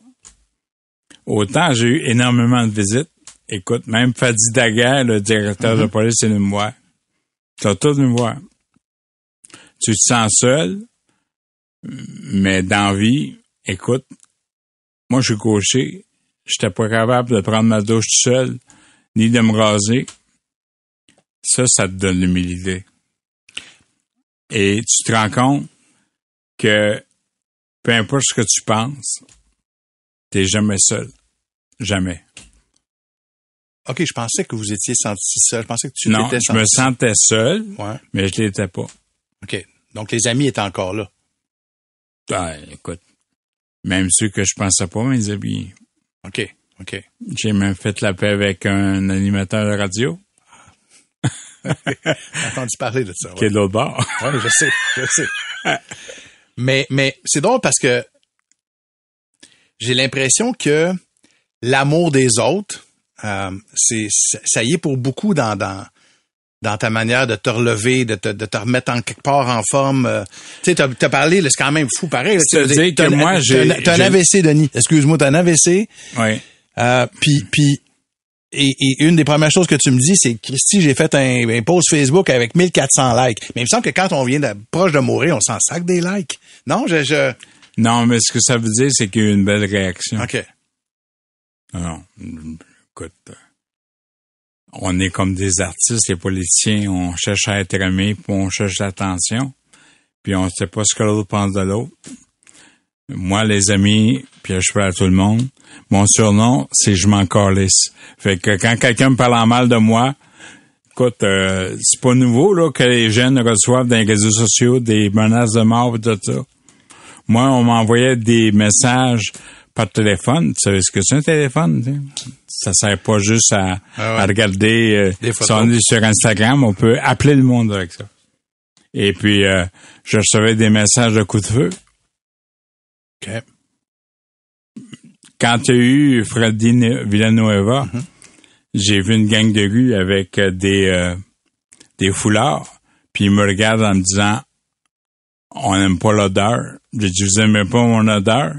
autant j'ai eu énormément de visites. Écoute, même Fadi Daguerre, le directeur de police, est venu me voir. T'as tout venu me voir. Tu te sens seul, mais dans vie, écoute, moi je suis gaucher, j'étais pas capable de prendre ma douche tout seul, ni de me raser. Ça, ça te donne l'humilité. Et tu te rends compte que peu importe ce que tu penses, t'es jamais seul. Jamais. OK, je pensais que vous étiez senti seul. Je pensais que tu non, t'étais je me senti sentais seul, Ouais. mais je l'étais pas. OK. Donc, les amis étaient encore là. Ah, écoute, même ceux que je pensais pas, mes amis. OK. OK. J'ai même fait la paix avec un animateur de radio *laughs* J'ai entendu parler de ça. ouais. qui est de l'autre bord. Oui, je sais, je sais. *laughs* mais mais c'est drôle parce que j'ai l'impression que l'amour des autres, euh, c'est ça y est pour beaucoup dans dans dans ta manière de te relever, de te, de te remettre en quelque part en forme. euh. tu sais, t'as as parlé, c'est quand même fou pareil. C'est-à-dire t'as que un- moi, t'as j'ai- un- T'as un j'ai- AVC, Denis. Excuse-moi, t'as un AVC. oui. Euh, puis, puis et, et une des premières choses que tu me dis, c'est Christy, j'ai fait un, un post Facebook avec 1400 likes. Mais il me semble que quand on vient de, proche de mourir, on s'en sac des likes. Non, je, je... Non, mais ce que ça veut dire, c'est qu'il y a eu une belle réaction. OK. Non. Écoute, on est comme des artistes, les politiciens, on cherche à être aimé, puis on cherche l'attention, puis on sait pas ce que l'autre pense de l'autre. Moi, les amis, puis je parle à tout le monde, mon surnom, c'est je m'en calisse. Fait que quand quelqu'un me parle en mal de moi, écoute, euh, c'est pas nouveau là que les jeunes reçoivent dans les réseaux sociaux des menaces de mort et tout ça. Moi, on m'envoyait des messages par téléphone. Tu savais ce que c'est un téléphone? Ça sert pas juste à, Ah ouais. à regarder euh, si photos. on est sur Instagram, on peut appeler le monde avec ça. Et puis, euh, je recevais des messages de coups de feu. OK. Quand il y a eu Freddy Villanueva, Mhm. j'ai vu une gang de rue avec euh, des, euh, des foulards, puis ils me regardent en me disant On n'aime pas l'odeur. J'ai dit Vous aimez pas mon odeur?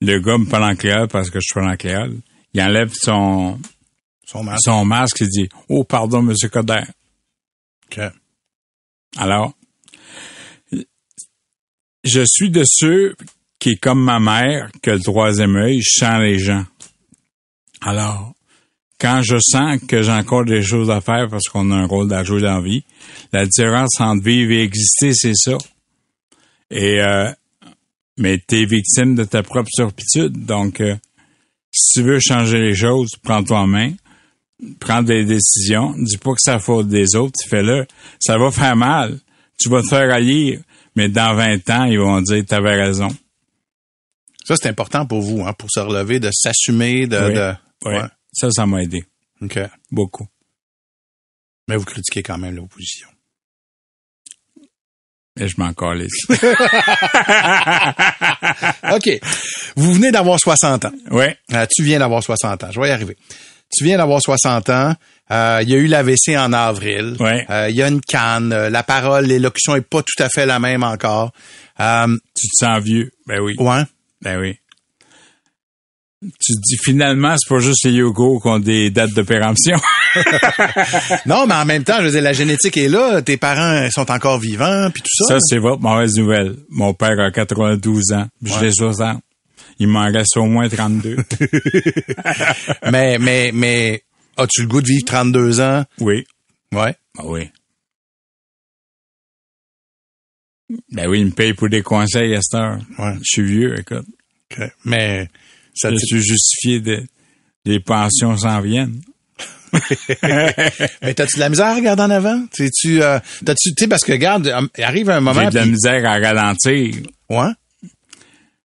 Le gars me parle en créole parce que je suis en créole. Il enlève son, Son masque. son masque et dit Oh, pardon, monsieur Coder. OK. Alors, je suis de ceux qui, est comme ma mère, que le troisième œil, je sens les gens. Alors, quand je sens que j'ai encore des choses à faire parce qu'on a un rôle à jouer dans la vie, la différence entre vivre et exister, c'est ça. Et euh, mais t'es victime de ta propre turpitude. Donc, euh, si tu veux changer les choses, prends-toi en main, prends des décisions. Dis pas que c'est la faute des autres, fais-le. Ça va faire mal. Tu vas te faire haïr, mais dans 20 ans, ils vont dire t'avais raison. Ça, c'est important pour vous, hein, pour se relever, de s'assumer, de, Oui. de- Ouais. Ouais. Ça, ça m'a aidé. OK. Beaucoup. Mais vous critiquez quand même l'opposition. Et je m'en calisse. *laughs* OK. Vous venez d'avoir 60 ans. ouais. Euh, tu viens d'avoir 60 ans. Je vais y arriver. Tu viens d'avoir 60 ans. Euh, il y a eu l'AVC en avril. Ouais. Euh, il y a une canne. Euh, La parole, l'élocution est pas tout à fait la même encore. Euh, Tu te sens vieux. Ben oui. ouais. Ben oui. Tu te dis finalement, c'est pas juste les yogos qui ont des dates de péremption. *laughs* Non, mais en même temps, je veux dire, la génétique est là. Tes parents sont encore vivants, puis tout ça. Ça, c'est votre mauvaise nouvelle. Mon père a 92 ans. puis Ouais. J'ai 60. Il m'en reste au moins 32. *laughs* mais, mais, mais, as-tu le goût de vivre 32 ans? oui. Ouais. Ah oui. Ben oui, il me paye pour des conseils à cette heure. Ouais. Je suis vieux, écoute. OK. Mais, ça Je te- suis justifié de, des pensions s'en viennent. *laughs* mais t'as-tu de la misère à regarder en avant? Tu, tu, euh, t'as-tu, tu sais, parce que regarde, euh, arrive un moment. J'ai de la misère à ralentir. ouais.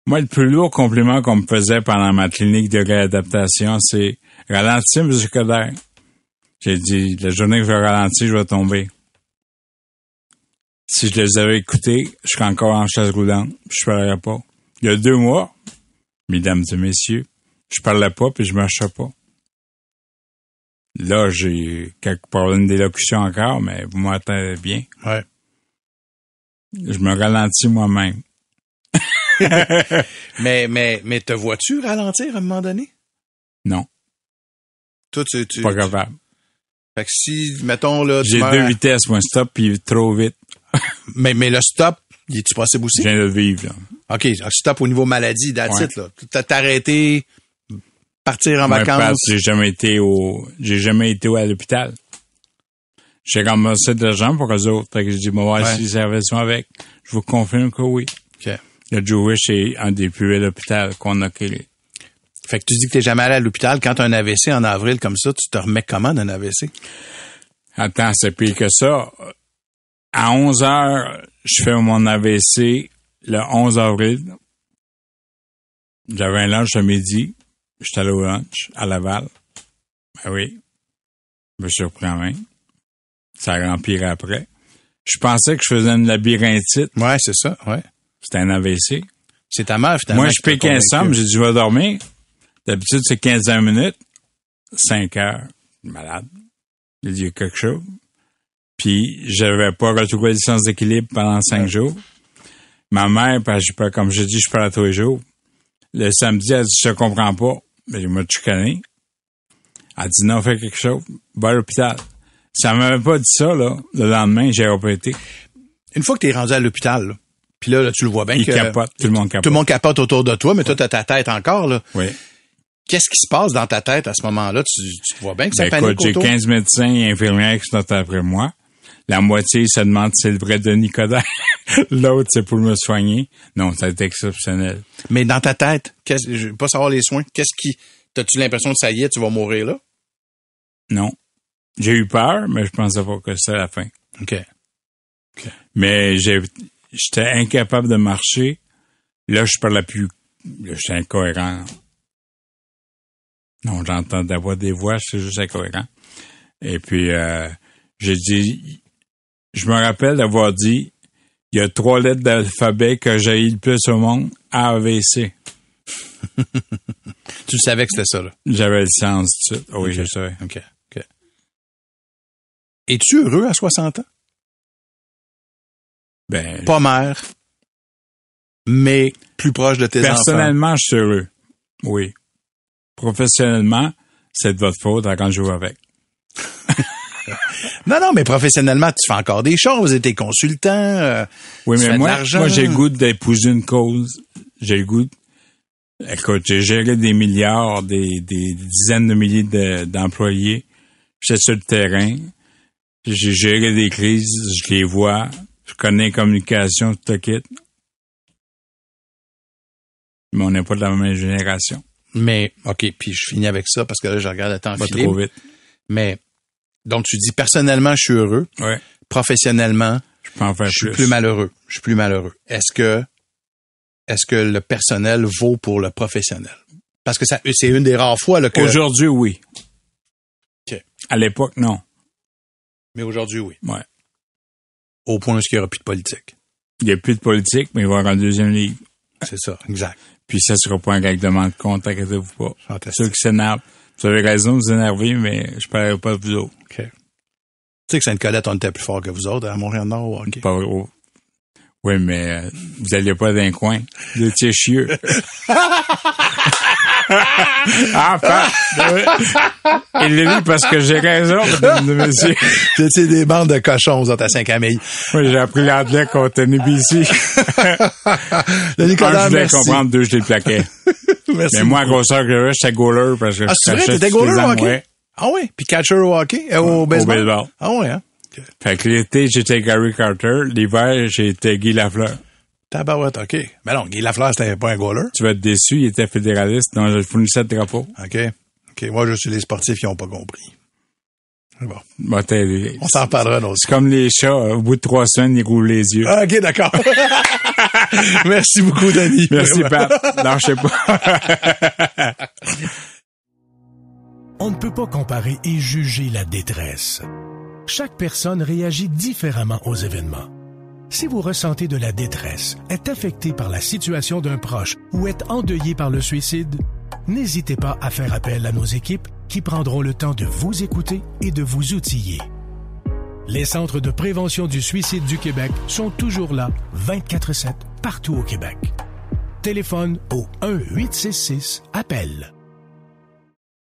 Moi, le plus lourd compliment qu'on me faisait pendant ma clinique de réadaptation, c'est ralentir, M. Coder. J'ai dit, la journée que je vais ralentir, je vais tomber. Si je les avais écoutés, je serais encore en chaise roulante, je parlerais pas. Il y a deux mois, mesdames et messieurs, je parlais pas, puis je marchais pas. Là, j'ai quelques problèmes d'élocution encore, mais vous m'entendez bien? Ouais. Je me ralentis moi-même. *laughs* Mais, mais, mais te vois-tu ralentir à un moment donné? Non, Toi, tu, tu, pas tu- capable. fait que si, mettons, là, tu J'ai meurs deux vitesses, moi, stop, puis trop vite. *laughs* mais, mais le stop, il est-tu possible aussi? Je viens de le vivre, là. OK, un stop au niveau maladie, that's Ouais. là. T'as t'arrêté, partir en vacances. j'ai jamais été au, j'ai jamais été à l'hôpital. J'ai ramassé de l'argent pour eux autres. Fait que j'ai dit, voir Ouais. servaient ça avec. Je vous confirme que oui. OK. Le Jewish est un des plus belles hôpitaux qu'on a créé. Fait que tu dis que t'es jamais allé à l'hôpital. Quand t'as un AVC en avril comme ça, tu te remets comment d'un AVC? Attends, c'est pire que ça. À 11 heures, je fais mon AVC le 11 avril. J'avais un lunch à midi. J'étais allé au lunch à Laval. Ben oui. Je me suis repris en main. Ça a empiré après. Je pensais que je faisais une labyrinthite. Ouais, c'est ça, ouais. C'était un AVC. C'est ta mère, finalement. Moi, je t'a pique un convaincu. somme. J'ai dit, je vais dormir. D'habitude, c'est 15 minutes. 5 heures. Malade. J'ai dit, il y a quelque chose. Puis, j'avais pas retrouvé le sens d'équilibre pendant 5 jours. Ma mère, parce que je comme je dis, je parle tous les jours. Le samedi, elle dit, je comprends pas. Mais je me chicané. Elle dit, non, fais quelque chose. Va à l'hôpital. Ça m'avait pas dit ça, là. Le lendemain, j'ai répété. Une fois que t'es rendu à l'hôpital, là, puis là, là, tu le vois bien Il que... capote. Tout le monde capote. Tout le monde capote autour de toi, mais toi, t'as ta tête encore, là. Oui. Qu'est-ce qui se passe dans ta tête à ce moment-là? Tu, tu vois bien que ça Ben, panique écoute, j'ai autour? 15 médecins et infirmières qui sont après moi. La moitié se demande si c'est le vrai Denis Coderre. *laughs* L'autre, c'est pour me soigner. Non, ça a été exceptionnel. Mais dans ta tête, qu'est-ce- je veux pas savoir les soins. Qu'est-ce qui... T'as-tu l'impression que ça y est, tu vas mourir là? Non. J'ai eu peur, mais je pensais pas que c'était la fin. OK. Mais j'ai, j'étais incapable de marcher. Là, je parlais plus. Là, j'étais incohérent. Non, j'entends d'avoir des voix, c'est juste incohérent. Et puis, euh, j'ai dit, je me rappelle d'avoir dit, il y a trois lettres d'alphabet que j'ai le plus au monde, AVC. *laughs* tu savais que c'était ça, là? J'avais le sens de ça. Oui, je savais. OK. OK. Es-tu heureux à 60 ans? Ben, Pas mère, mais plus proche de tes enfants. personnellement, je suis heureux. Oui. Professionnellement, c'est de votre faute quand je joue avec. *laughs* Non, non, mais professionnellement, tu fais encore des choses, t'es consultant. euh, Oui, Tu fais mais de moi, moi j'ai le goût d'épouser une cause. J'ai le goût. de- Écoute, j'ai géré des milliards, des, des dizaines de milliers de- d'employés. J'étais sur le terrain. J'ai géré des crises, je les vois. Je connais les communications, tout le kit. Mais on n'est pas de la même génération. mais, OK, puis je finis avec ça parce que là, je regarde le temps Pas filer. trop vite. Mais, donc tu dis, personnellement, je suis heureux. Ouais. Professionnellement, Je peux en faire je suis plus. plus malheureux. Je suis plus malheureux. Est-ce que, est-ce que le personnel vaut pour le professionnel? Parce que ça, c'est une des rares fois, là, que. Aujourd'hui, oui. À l'époque, non. Mais aujourd'hui, oui. Ouais. Au point où il n'y aura plus de politique. Il n'y a plus de politique, mais il va y avoir un deuxième livre. C'est ça, exact. Puis ça sera pas un règlement de compte, inquiétez-vous pas. Fantastique. Ceux qui s'énervent. Vous avez raison de vous énerver, mais je parlerai pas de vous autres. OK. Tu sais que Sainte-Colette, on était plus fort que vous autres à Montréal-Nord. Pas oh. Oui, mais euh, vous alliez pas d'un coin. Vous étiez chieux. *laughs* enfin! *laughs* Il le dit parce que j'ai raison, mesdames et messieurs. *laughs* C'était des bandes de cochons, vous autres, à Saint-Camille. Moi, j'ai appris l'anglais contre NBC. Denis Un, Coderre, je voulais merci. comprendre, deux, je les plaquais. Merci Mais moi, à grosseur que j'avais, j'étais goaler parce que Ah, je c'est vrai, cachais tous les goaler au ouais. Ah oui? Puis catcher au hockey? Euh, au baseball? baseball. Ah oui, hein? Fait que l'été, j'étais Gary Carter. L'hiver, j'étais Guy Lafleur. Tabarouette, OK. Mais non, Guy Lafleur, c'était pas un goaler. Tu vas être déçu, il était fédéraliste, donc je fournissais le drapeau. OK. OK. Moi, je suis les sportifs qui n'ont pas compris. Bon. T'es- On s'en reparlera dans C'est comme les chats, au bout de trois semaines, ils roulent les yeux. Ah, OK, d'accord. *laughs* Merci beaucoup, Denis. Merci, Pat. Non, je sais pas. *laughs* On ne peut pas comparer et juger la détresse. Chaque personne réagit différemment aux événements. Si vous ressentez de la détresse, êtes affecté par la situation d'un proche ou êtes endeuillé par le suicide, n'hésitez pas à faire appel à nos équipes qui prendront le temps de vous écouter et de vous outiller. Les centres de prévention du suicide du Québec sont toujours là, 24/7, partout au Québec. Téléphone au 1-866-APPEL.